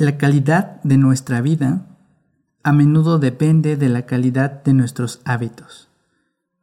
La calidad de nuestra vida a menudo depende de la calidad de nuestros hábitos.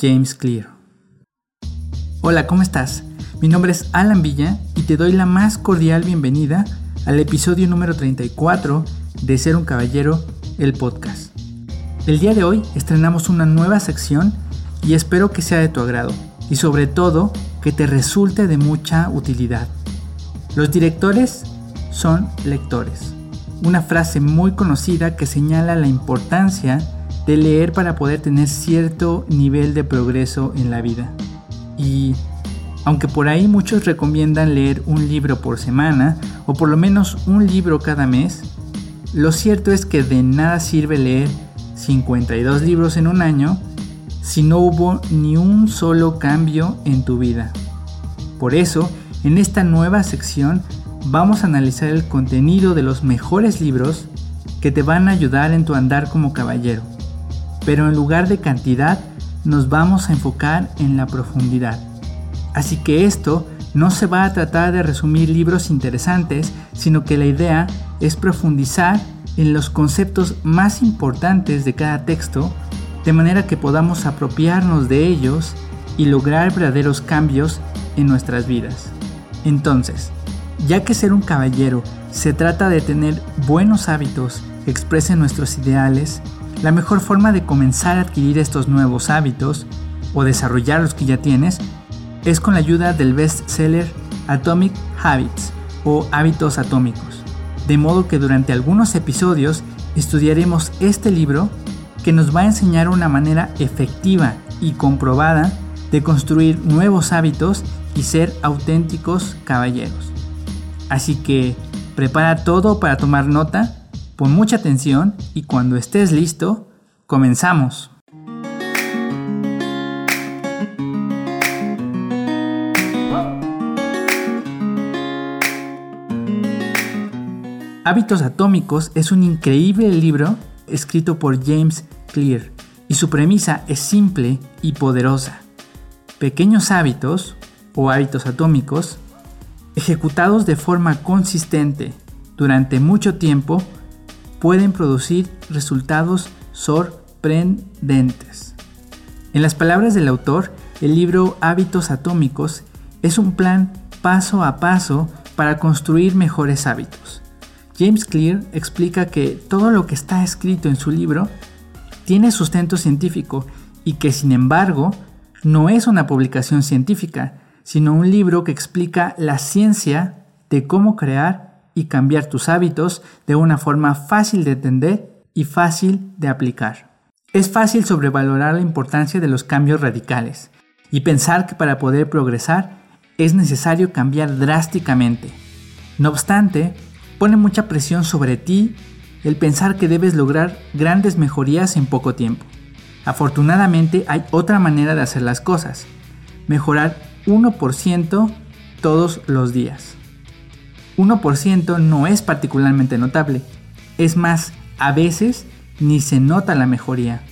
James Clear. Hola, ¿cómo estás? Mi nombre es Alan Villa y te doy la más cordial bienvenida al episodio número 34 de Ser un Caballero, el podcast. El día de hoy estrenamos una nueva sección y espero que sea de tu agrado y sobre todo que te resulte de mucha utilidad. Los directores son lectores una frase muy conocida que señala la importancia de leer para poder tener cierto nivel de progreso en la vida. Y aunque por ahí muchos recomiendan leer un libro por semana o por lo menos un libro cada mes, lo cierto es que de nada sirve leer 52 libros en un año si no hubo ni un solo cambio en tu vida. Por eso, en esta nueva sección vamos a analizar el contenido de los mejores libros que te van a ayudar en tu andar como caballero. Pero en lugar de cantidad, nos vamos a enfocar en la profundidad. Así que esto no se va a tratar de resumir libros interesantes, sino que la idea es profundizar en los conceptos más importantes de cada texto, de manera que podamos apropiarnos de ellos y lograr verdaderos cambios en nuestras vidas. Entonces, ya que ser un caballero se trata de tener buenos hábitos que expresen nuestros ideales, la mejor forma de comenzar a adquirir estos nuevos hábitos o desarrollar los que ya tienes es con la ayuda del bestseller Atomic Habits o Hábitos Atómicos. De modo que durante algunos episodios estudiaremos este libro que nos va a enseñar una manera efectiva y comprobada de construir nuevos hábitos y ser auténticos caballeros. Así que prepara todo para tomar nota, pon mucha atención y cuando estés listo, comenzamos. Hábitos Atómicos es un increíble libro escrito por James Clear y su premisa es simple y poderosa. Pequeños hábitos o hábitos atómicos ejecutados de forma consistente durante mucho tiempo, pueden producir resultados sorprendentes. En las palabras del autor, el libro Hábitos Atómicos es un plan paso a paso para construir mejores hábitos. James Clear explica que todo lo que está escrito en su libro tiene sustento científico y que sin embargo no es una publicación científica, sino un libro que explica la ciencia de cómo crear y cambiar tus hábitos de una forma fácil de entender y fácil de aplicar. Es fácil sobrevalorar la importancia de los cambios radicales y pensar que para poder progresar es necesario cambiar drásticamente. No obstante, pone mucha presión sobre ti el pensar que debes lograr grandes mejorías en poco tiempo. Afortunadamente hay otra manera de hacer las cosas, mejorar 1% todos los días. 1% no es particularmente notable, es más, a veces ni se nota la mejoría,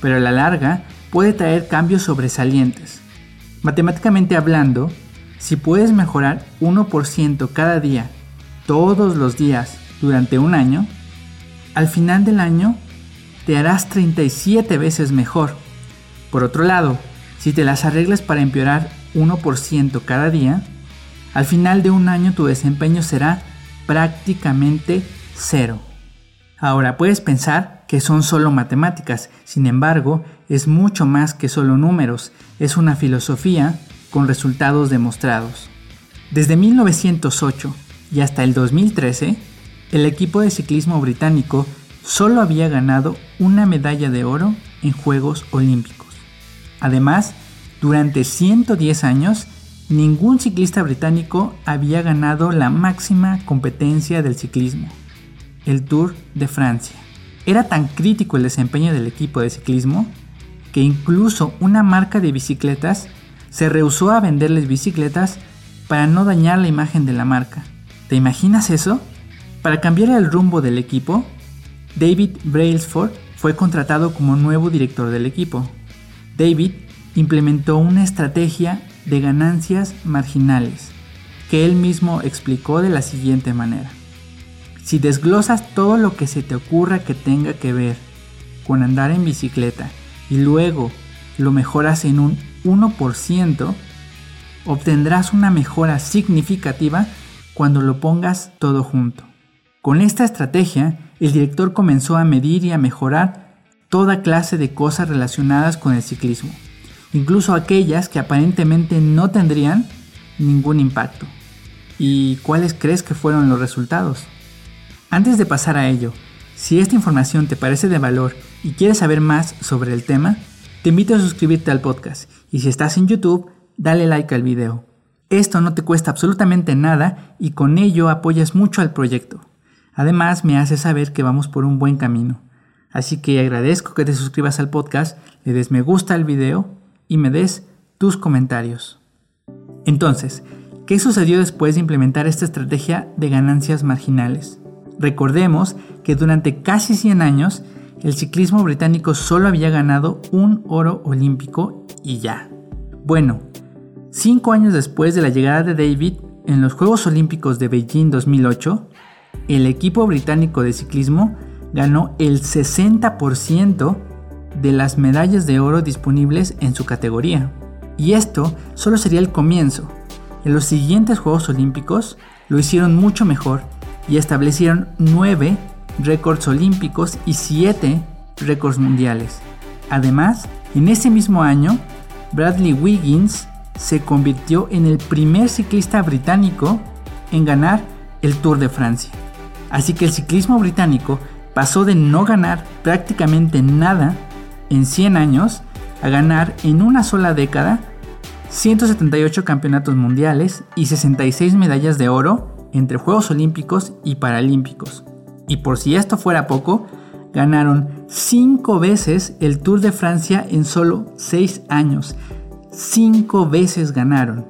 pero a la larga puede traer cambios sobresalientes. Matemáticamente hablando, si puedes mejorar 1% cada día, todos los días, durante un año, al final del año te harás 37 veces mejor. Por otro lado, si te las arreglas para empeorar 1% cada día, al final de un año tu desempeño será prácticamente cero. Ahora puedes pensar que son solo matemáticas, sin embargo es mucho más que solo números, es una filosofía con resultados demostrados. Desde 1908 y hasta el 2013, el equipo de ciclismo británico solo había ganado una medalla de oro en Juegos Olímpicos. Además, durante 110 años, ningún ciclista británico había ganado la máxima competencia del ciclismo, el Tour de Francia. Era tan crítico el desempeño del equipo de ciclismo que incluso una marca de bicicletas se rehusó a venderles bicicletas para no dañar la imagen de la marca. ¿Te imaginas eso? Para cambiar el rumbo del equipo, David Brailsford fue contratado como nuevo director del equipo. David implementó una estrategia de ganancias marginales que él mismo explicó de la siguiente manera. Si desglosas todo lo que se te ocurra que tenga que ver con andar en bicicleta y luego lo mejoras en un 1%, obtendrás una mejora significativa cuando lo pongas todo junto. Con esta estrategia, el director comenzó a medir y a mejorar toda clase de cosas relacionadas con el ciclismo, incluso aquellas que aparentemente no tendrían ningún impacto. ¿Y cuáles crees que fueron los resultados? Antes de pasar a ello, si esta información te parece de valor y quieres saber más sobre el tema, te invito a suscribirte al podcast y si estás en YouTube, dale like al video. Esto no te cuesta absolutamente nada y con ello apoyas mucho al proyecto. Además, me hace saber que vamos por un buen camino. Así que agradezco que te suscribas al podcast, le des me gusta al video y me des tus comentarios. Entonces, ¿qué sucedió después de implementar esta estrategia de ganancias marginales? Recordemos que durante casi 100 años el ciclismo británico solo había ganado un oro olímpico y ya. Bueno, cinco años después de la llegada de David en los Juegos Olímpicos de Beijing 2008, el equipo británico de ciclismo ganó el 60% de las medallas de oro disponibles en su categoría. Y esto solo sería el comienzo. En los siguientes Juegos Olímpicos lo hicieron mucho mejor y establecieron 9 récords olímpicos y 7 récords mundiales. Además, en ese mismo año, Bradley Wiggins se convirtió en el primer ciclista británico en ganar el Tour de Francia. Así que el ciclismo británico pasó de no ganar prácticamente nada en 100 años a ganar en una sola década 178 campeonatos mundiales y 66 medallas de oro entre Juegos Olímpicos y Paralímpicos. Y por si esto fuera poco, ganaron 5 veces el Tour de Francia en solo 6 años. 5 veces ganaron.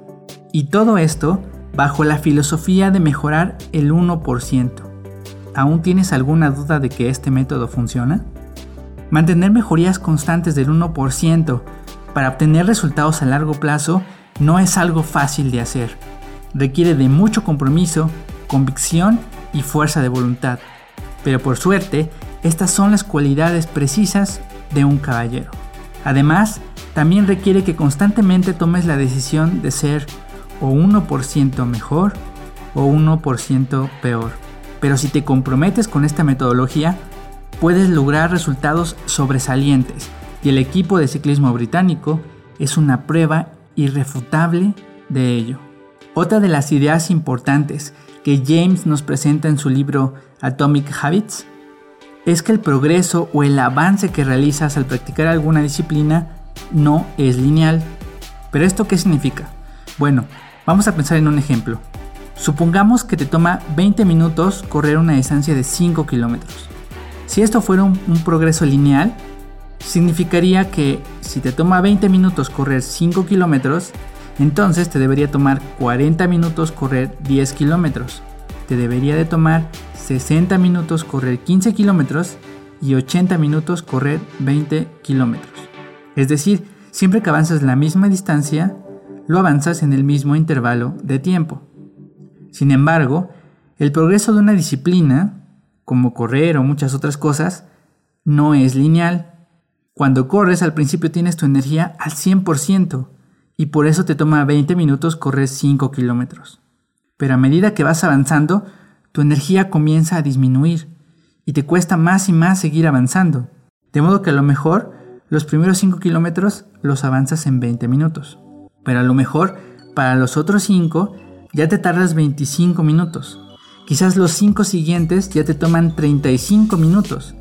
Y todo esto bajo la filosofía de mejorar el 1%. ¿Aún tienes alguna duda de que este método funciona? Mantener mejorías constantes del 1% para obtener resultados a largo plazo no es algo fácil de hacer. Requiere de mucho compromiso, convicción y fuerza de voluntad. Pero por suerte, estas son las cualidades precisas de un caballero. Además, también requiere que constantemente tomes la decisión de ser o 1% mejor o 1% peor. Pero si te comprometes con esta metodología, puedes lograr resultados sobresalientes y el equipo de ciclismo británico es una prueba irrefutable de ello. Otra de las ideas importantes que James nos presenta en su libro Atomic Habits es que el progreso o el avance que realizas al practicar alguna disciplina no es lineal. ¿Pero esto qué significa? Bueno, vamos a pensar en un ejemplo. Supongamos que te toma 20 minutos correr una distancia de 5 kilómetros. Si esto fuera un, progreso lineal, significaría que si te toma 20 minutos correr 5 kilómetros, entonces te debería tomar 40 minutos correr 10 kilómetros. Te debería de tomar 60 minutos correr 15 kilómetros y 80 minutos correr 20 kilómetros. Es decir, siempre que avanzas la misma distancia, lo avanzas en el mismo intervalo de tiempo. Sin embargo, el progreso de una disciplina, como correr o muchas otras cosas, no es lineal. Cuando corres al principio tienes tu energía al 100% y por eso te toma 20 minutos correr 5 kilómetros. Pero a medida que vas avanzando, tu energía comienza a disminuir y te cuesta más y más seguir avanzando. De modo que a lo mejor los primeros 5 kilómetros los avanzas en 20 minutos. Pero a lo mejor para los otros 5 ya te tardas 25 minutos. Quizás los 5 siguientes ya te toman 35 minutos.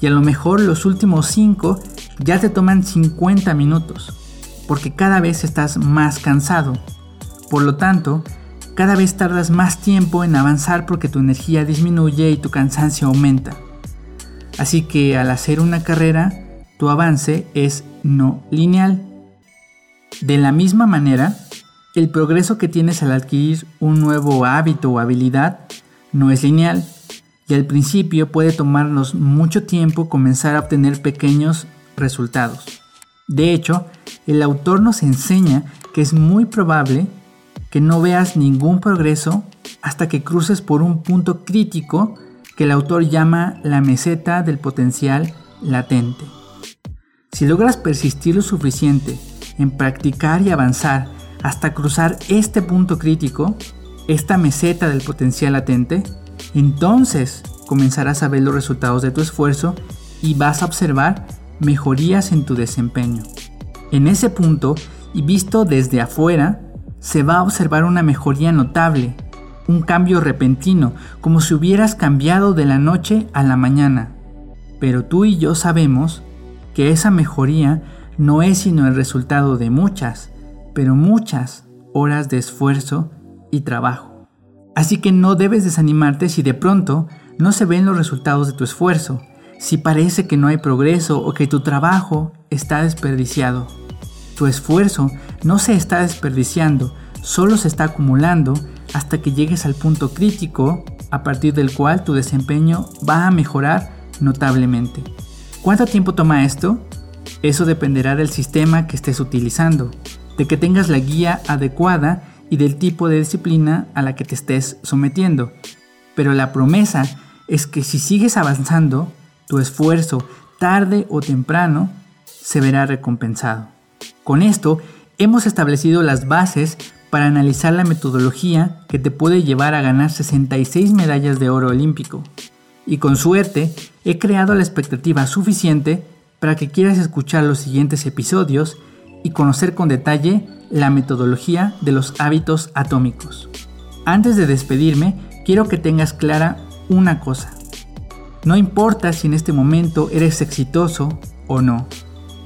Y a lo mejor los últimos 5 ya te toman 50 minutos. Porque cada vez estás más cansado. Por lo tanto, cada vez tardas más tiempo en avanzar porque tu energía disminuye y tu cansancio aumenta. Así que al hacer una carrera, tu avance es no lineal. De la misma manera, el progreso que tienes al adquirir un nuevo hábito o habilidad no es lineal y al principio puede tomarnos mucho tiempo comenzar a obtener pequeños resultados. De hecho, el autor nos enseña que es muy probable que no veas ningún progreso hasta que cruces por un punto crítico que el autor llama la meseta del potencial latente. Si logras persistir lo suficiente en practicar y avanzar hasta cruzar este punto crítico, esta meseta del potencial latente, entonces comenzarás a ver los resultados de tu esfuerzo y vas a observar mejorías en tu desempeño. En ese punto, y visto desde afuera, se va a observar una mejoría notable, un cambio repentino, como si hubieras cambiado de la noche a la mañana. Pero tú y yo sabemos que esa mejoría no es sino el resultado de muchas, pero muchas horas de esfuerzo y trabajo. Así que no debes desanimarte si de pronto no se ven los resultados de tu esfuerzo, si parece que no hay progreso o que tu trabajo está desperdiciado. Tu esfuerzo no se está desperdiciando, solo se está acumulando hasta que llegues al punto crítico a partir del cual tu desempeño va a mejorar notablemente. ¿Cuánto tiempo toma esto? Eso dependerá del sistema que estés utilizando, de que tengas la guía adecuada y del tipo de disciplina a la que te estés sometiendo. Pero la promesa es que si sigues avanzando, tu esfuerzo, tarde o temprano, se verá recompensado. Con esto, hemos establecido las bases para analizar la metodología que te puede llevar a ganar 66 medallas de oro olímpico. Y con suerte, he creado la expectativa suficiente para que quieras escuchar los siguientes episodios y conocer con detalle la metodología de los hábitos atómicos. Antes de despedirme, quiero que tengas clara una cosa. No importa si en este momento eres exitoso o no.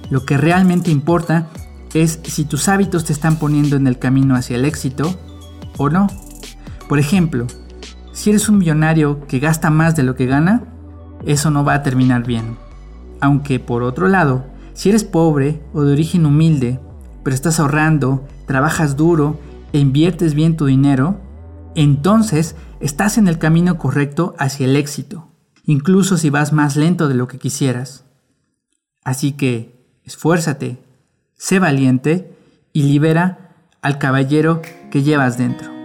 Lo que realmente importa es si tus hábitos te están poniendo en el camino hacia el éxito o no. Por ejemplo, si eres un millonario que gasta más de lo que gana, eso no va a terminar bien. Aunque por otro lado, si eres pobre o de origen humilde, pero estás ahorrando, trabajas duro e inviertes bien tu dinero, entonces estás en el camino correcto hacia el éxito, incluso si vas más lento de lo que quisieras. Así que, esfuérzate, sé valiente y libera al caballero que llevas dentro.